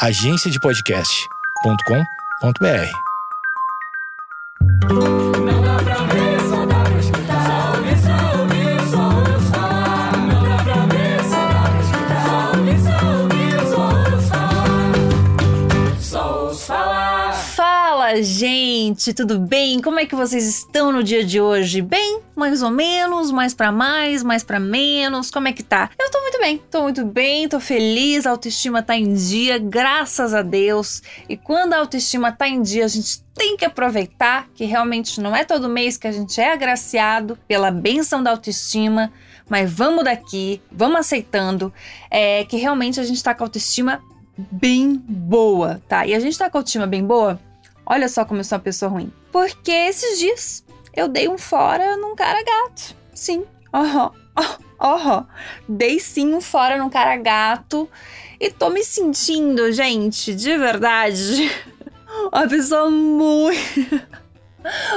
agenciadepodcast.com.br. Dá pra escutar. Falar. Dá pra escutar. Falar. Fala, gente, tudo bem? Como é que vocês estão no dia de hoje? Bem? Mais ou menos? Mais pra mais? Mais pra menos? Como é que tá? Eu tô muito bem, tô muito bem, tô feliz, a autoestima tá em dia, graças a Deus. E quando a autoestima tá em dia, a gente tem que aproveitar que realmente não é todo mês que a gente é agraciado pela benção da autoestima, mas vamos daqui, vamos aceitando é, que realmente a gente tá com a autoestima bem boa, tá? E a gente tá com a autoestima bem boa Olha só como eu sou uma pessoa ruim. Porque esses dias eu dei um fora num cara gato. Sim. Aham. Aham. Dei sim um fora num cara gato. E tô me sentindo, gente, de verdade, uma pessoa muito.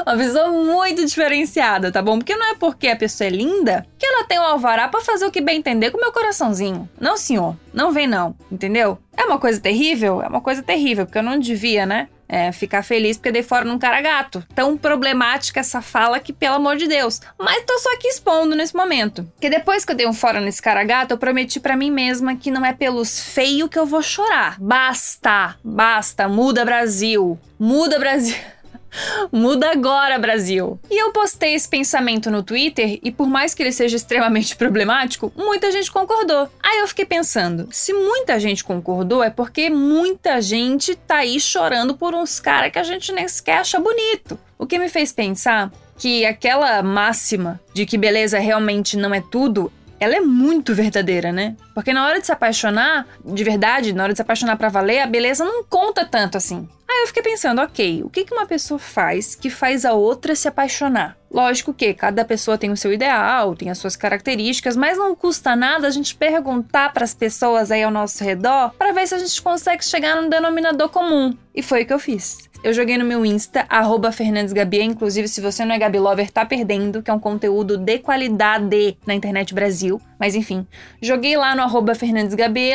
Uma pessoa muito diferenciada, tá bom? Porque não é porque a pessoa é linda que ela tem o alvará para fazer o que bem entender com o meu coraçãozinho. Não, senhor. Não vem, não. Entendeu? É uma coisa terrível? É uma coisa terrível, porque eu não devia, né? É, ficar feliz porque dei fora num cara gato. Tão problemática essa fala que, pelo amor de Deus. Mas tô só aqui expondo nesse momento. Que depois que eu dei um fora nesse cara gato, eu prometi para mim mesma que não é pelos feios que eu vou chorar. Basta, basta, muda Brasil. Muda Brasil. Muda agora, Brasil! E eu postei esse pensamento no Twitter e, por mais que ele seja extremamente problemático, muita gente concordou. Aí eu fiquei pensando: se muita gente concordou, é porque muita gente tá aí chorando por uns caras que a gente nem sequer acha bonito. O que me fez pensar que aquela máxima de que beleza realmente não é tudo ela é muito verdadeira, né? Porque na hora de se apaixonar, de verdade, na hora de se apaixonar para valer, a beleza não conta tanto assim. Aí eu fiquei pensando, ok, o que uma pessoa faz que faz a outra se apaixonar? Lógico que cada pessoa tem o seu ideal, tem as suas características, mas não custa nada a gente perguntar para as pessoas aí ao nosso redor para ver se a gente consegue chegar num denominador comum. E foi o que eu fiz. Eu joguei no meu Insta, arroba. Inclusive, se você não é Gabi Lover, tá perdendo, que é um conteúdo de qualidade na internet Brasil. Mas enfim, joguei lá no arroba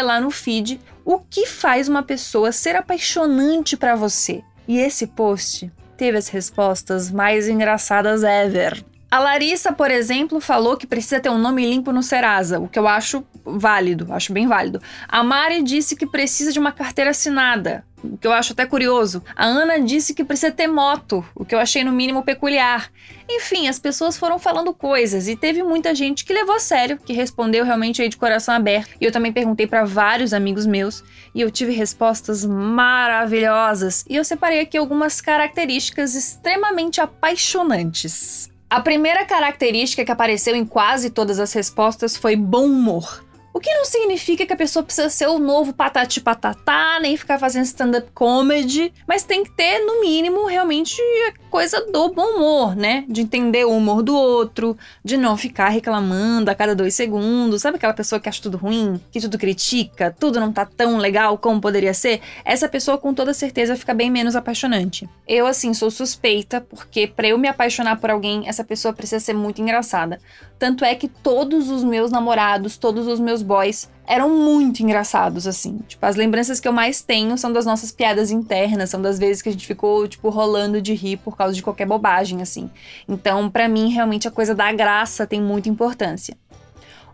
lá no feed, o que faz uma pessoa ser apaixonante para você. E esse post teve as respostas mais engraçadas ever. A Larissa, por exemplo, falou que precisa ter um nome limpo no Serasa, o que eu acho válido, acho bem válido. A Mari disse que precisa de uma carteira assinada, o que eu acho até curioso. A Ana disse que precisa ter moto, o que eu achei no mínimo peculiar. Enfim, as pessoas foram falando coisas e teve muita gente que levou a sério, que respondeu realmente aí de coração aberto. E eu também perguntei para vários amigos meus e eu tive respostas maravilhosas. E eu separei aqui algumas características extremamente apaixonantes. A primeira característica que apareceu em quase todas as respostas foi bom humor. O que não significa que a pessoa precisa ser o novo patati patatá, nem ficar fazendo stand-up comedy, mas tem que ter, no mínimo, realmente a coisa do bom humor, né? De entender o humor do outro, de não ficar reclamando a cada dois segundos. Sabe aquela pessoa que acha tudo ruim, que tudo critica, tudo não tá tão legal como poderia ser? Essa pessoa, com toda certeza, fica bem menos apaixonante. Eu, assim, sou suspeita, porque para eu me apaixonar por alguém, essa pessoa precisa ser muito engraçada. Tanto é que todos os meus namorados, todos os meus boys eram muito engraçados, assim. Tipo, as lembranças que eu mais tenho são das nossas piadas internas, são das vezes que a gente ficou, tipo, rolando de rir por causa de qualquer bobagem, assim. Então, para mim, realmente a coisa da graça tem muita importância.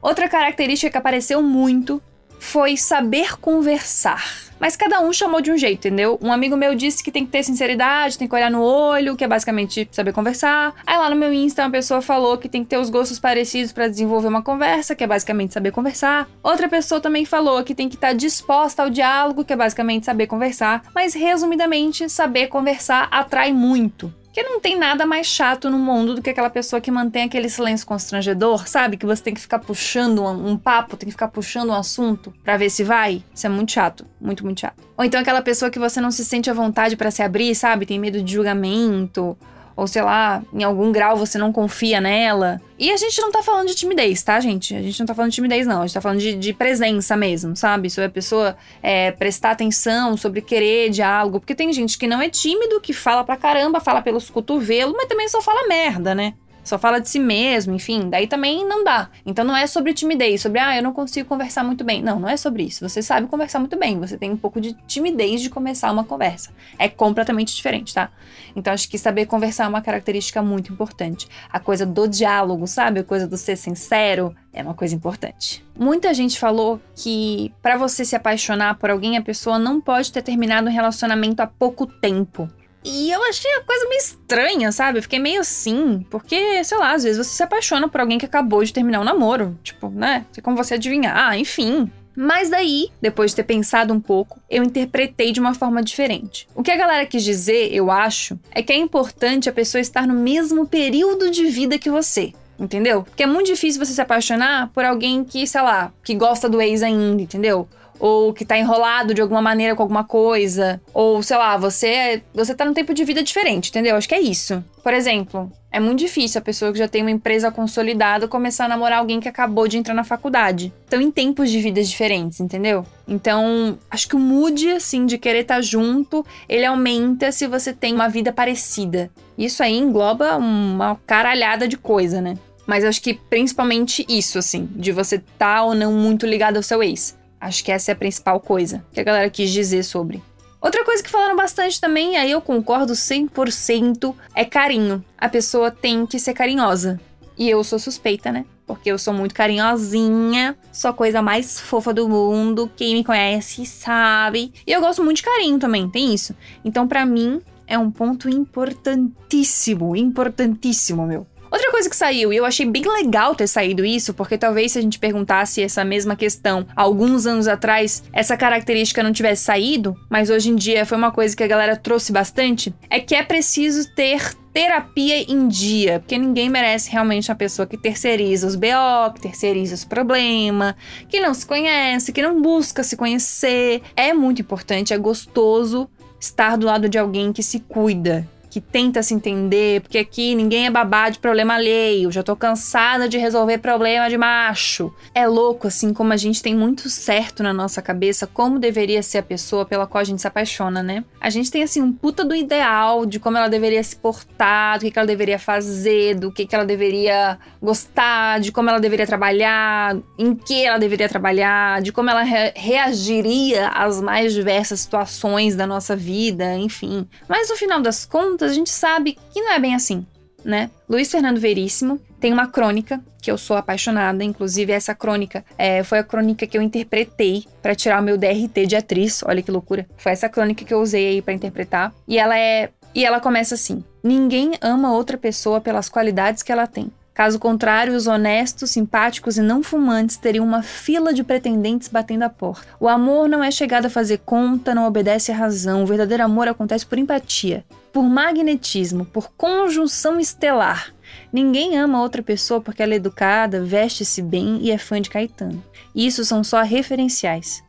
Outra característica que apareceu muito foi saber conversar. Mas cada um chamou de um jeito, entendeu? Um amigo meu disse que tem que ter sinceridade, tem que olhar no olho, que é basicamente saber conversar. Aí lá no meu Insta uma pessoa falou que tem que ter os gostos parecidos para desenvolver uma conversa, que é basicamente saber conversar. Outra pessoa também falou que tem que estar tá disposta ao diálogo, que é basicamente saber conversar. Mas resumidamente, saber conversar atrai muito. Porque não tem nada mais chato no mundo do que aquela pessoa que mantém aquele silêncio constrangedor, sabe? Que você tem que ficar puxando um, um papo, tem que ficar puxando um assunto para ver se vai. Isso é muito chato, muito, muito chato. Ou então aquela pessoa que você não se sente à vontade para se abrir, sabe? Tem medo de julgamento, ou sei lá, em algum grau você não confia nela. E a gente não tá falando de timidez, tá, gente? A gente não tá falando de timidez, não. A gente tá falando de, de presença mesmo, sabe? Sobre a pessoa é, prestar atenção, sobre querer diálogo. Porque tem gente que não é tímido, que fala pra caramba, fala pelos cotovelos, mas também só fala merda, né? Só fala de si mesmo, enfim, daí também não dá. Então não é sobre timidez, sobre ah, eu não consigo conversar muito bem. Não, não é sobre isso. Você sabe conversar muito bem, você tem um pouco de timidez de começar uma conversa. É completamente diferente, tá? Então acho que saber conversar é uma característica muito importante. A coisa do diálogo, sabe? A coisa do ser sincero é uma coisa importante. Muita gente falou que para você se apaixonar por alguém, a pessoa não pode ter terminado um relacionamento há pouco tempo. E eu achei a coisa meio estranha, sabe? Fiquei meio assim, porque, sei lá, às vezes você se apaixona por alguém que acabou de terminar um namoro. Tipo, né? Tem como você adivinhar, ah, enfim. Mas daí, depois de ter pensado um pouco, eu interpretei de uma forma diferente. O que a galera quis dizer, eu acho, é que é importante a pessoa estar no mesmo período de vida que você. Entendeu? Porque é muito difícil você se apaixonar por alguém que, sei lá, que gosta do ex ainda, entendeu? Ou que tá enrolado de alguma maneira com alguma coisa, ou sei lá, você você tá num tempo de vida diferente, entendeu? Acho que é isso. Por exemplo, é muito difícil a pessoa que já tem uma empresa consolidada começar a namorar alguém que acabou de entrar na faculdade. Estão em tempos de vidas diferentes, entendeu? Então, acho que o mood, assim, de querer estar tá junto, ele aumenta se você tem uma vida parecida. Isso aí engloba uma caralhada de coisa, né? Mas acho que principalmente isso, assim, de você estar tá ou não muito ligado ao seu ex. Acho que essa é a principal coisa que a galera quis dizer sobre. Outra coisa que falaram bastante também, aí eu concordo 100%, é carinho. A pessoa tem que ser carinhosa. E eu sou suspeita, né? Porque eu sou muito carinhosinha, sou a coisa mais fofa do mundo. Quem me conhece sabe. E eu gosto muito de carinho também, tem isso. Então, para mim, é um ponto importantíssimo, importantíssimo, meu. Coisa que saiu, e eu achei bem legal ter saído isso, porque talvez se a gente perguntasse essa mesma questão alguns anos atrás, essa característica não tivesse saído, mas hoje em dia foi uma coisa que a galera trouxe bastante, é que é preciso ter terapia em dia, porque ninguém merece realmente uma pessoa que terceiriza os BO, que terceiriza os problemas, que não se conhece, que não busca se conhecer. É muito importante, é gostoso estar do lado de alguém que se cuida, que tenta se entender, porque aqui ninguém é babá de problema alheio, já tô cansada de resolver problema de macho. É louco, assim, como a gente tem muito certo na nossa cabeça como deveria ser a pessoa pela qual a gente se apaixona, né? A gente tem, assim, um puta do ideal de como ela deveria se portar, do que, que ela deveria fazer, do que, que ela deveria gostar, de como ela deveria trabalhar, em que ela deveria trabalhar, de como ela re reagiria às mais diversas situações da nossa vida, enfim. Mas no final das contas, a gente sabe que não é bem assim, né? Luiz Fernando Veríssimo tem uma crônica que eu sou apaixonada, inclusive essa crônica é, foi a crônica que eu interpretei para tirar o meu DRT de atriz. Olha que loucura! Foi essa crônica que eu usei aí para interpretar e ela é e ela começa assim: Ninguém ama outra pessoa pelas qualidades que ela tem. Caso contrário, os honestos, simpáticos e não fumantes teriam uma fila de pretendentes batendo a porta. O amor não é chegado a fazer conta, não obedece à razão. O verdadeiro amor acontece por empatia por magnetismo, por conjunção estelar. Ninguém ama outra pessoa porque ela é educada, veste-se bem e é fã de Caetano. Isso são só referenciais.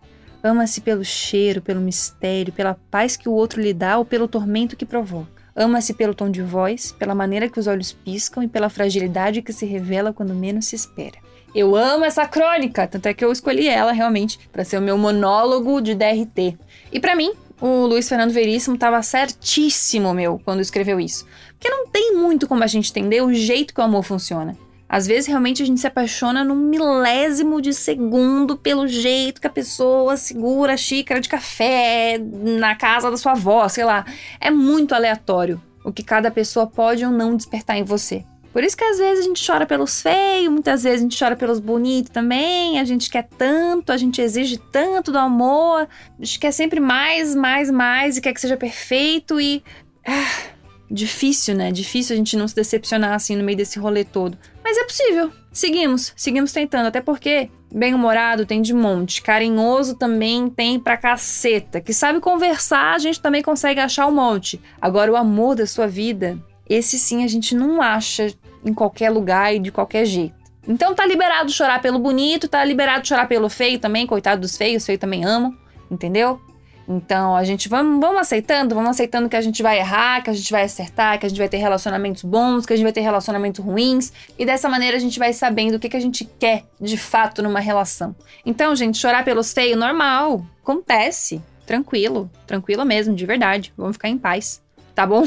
Ama-se pelo cheiro, pelo mistério, pela paz que o outro lhe dá ou pelo tormento que provoca. Ama-se pelo tom de voz, pela maneira que os olhos piscam e pela fragilidade que se revela quando menos se espera. Eu amo essa crônica, tanto é que eu escolhi ela realmente para ser o meu monólogo de DRT. E para mim, o Luiz Fernando Veríssimo estava certíssimo, meu, quando escreveu isso. Porque não tem muito como a gente entender o jeito que o amor funciona. Às vezes, realmente, a gente se apaixona num milésimo de segundo pelo jeito que a pessoa segura a xícara de café na casa da sua avó, sei lá. É muito aleatório o que cada pessoa pode ou não despertar em você. Por isso que às vezes a gente chora pelos feios, muitas vezes a gente chora pelos bonitos também. A gente quer tanto, a gente exige tanto do amor, a gente quer sempre mais, mais, mais e quer que seja perfeito e. Ah, difícil, né? Difícil a gente não se decepcionar assim no meio desse rolê todo. Mas é possível. Seguimos, seguimos tentando, até porque bem-humorado tem de monte, carinhoso também tem pra caceta, que sabe conversar, a gente também consegue achar um monte. Agora o amor da sua vida, esse sim a gente não acha em qualquer lugar e de qualquer jeito. Então tá liberado chorar pelo bonito, tá liberado chorar pelo feio também, coitado dos feios, os feios também amam, entendeu? Então a gente vamos, vamos aceitando, vamos aceitando que a gente vai errar, que a gente vai acertar, que a gente vai ter relacionamentos bons, que a gente vai ter relacionamentos ruins, e dessa maneira a gente vai sabendo o que, que a gente quer de fato numa relação. Então, gente, chorar pelos feios, normal, acontece, tranquilo, tranquilo mesmo, de verdade, vamos ficar em paz, tá bom?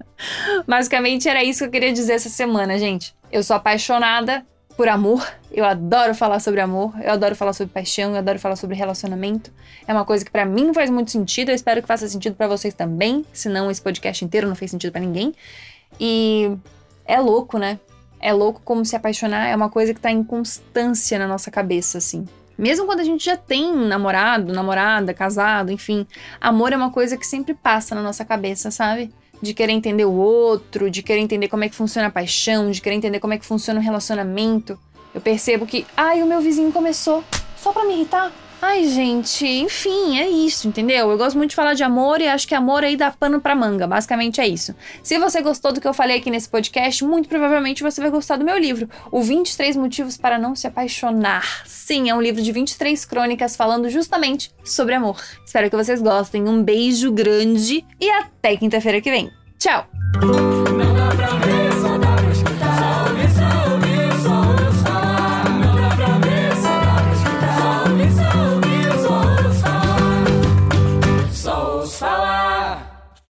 Basicamente era isso que eu queria dizer essa semana, gente. Eu sou apaixonada por amor. Eu adoro falar sobre amor, eu adoro falar sobre paixão, eu adoro falar sobre relacionamento. É uma coisa que pra mim faz muito sentido, eu espero que faça sentido pra vocês também, senão esse podcast inteiro não fez sentido pra ninguém. E é louco, né? É louco como se apaixonar é uma coisa que tá em constância na nossa cabeça, assim. Mesmo quando a gente já tem namorado, namorada, casado, enfim, amor é uma coisa que sempre passa na nossa cabeça, sabe? De querer entender o outro, de querer entender como é que funciona a paixão, de querer entender como é que funciona o relacionamento. Eu percebo que, ai, o meu vizinho começou só pra me irritar. Ai, gente, enfim, é isso, entendeu? Eu gosto muito de falar de amor e acho que amor aí dá pano pra manga, basicamente é isso. Se você gostou do que eu falei aqui nesse podcast, muito provavelmente você vai gostar do meu livro, O 23 Motivos para Não Se Apaixonar. Sim, é um livro de 23 crônicas falando justamente sobre amor. Espero que vocês gostem. Um beijo grande e até quinta-feira que vem. Tchau!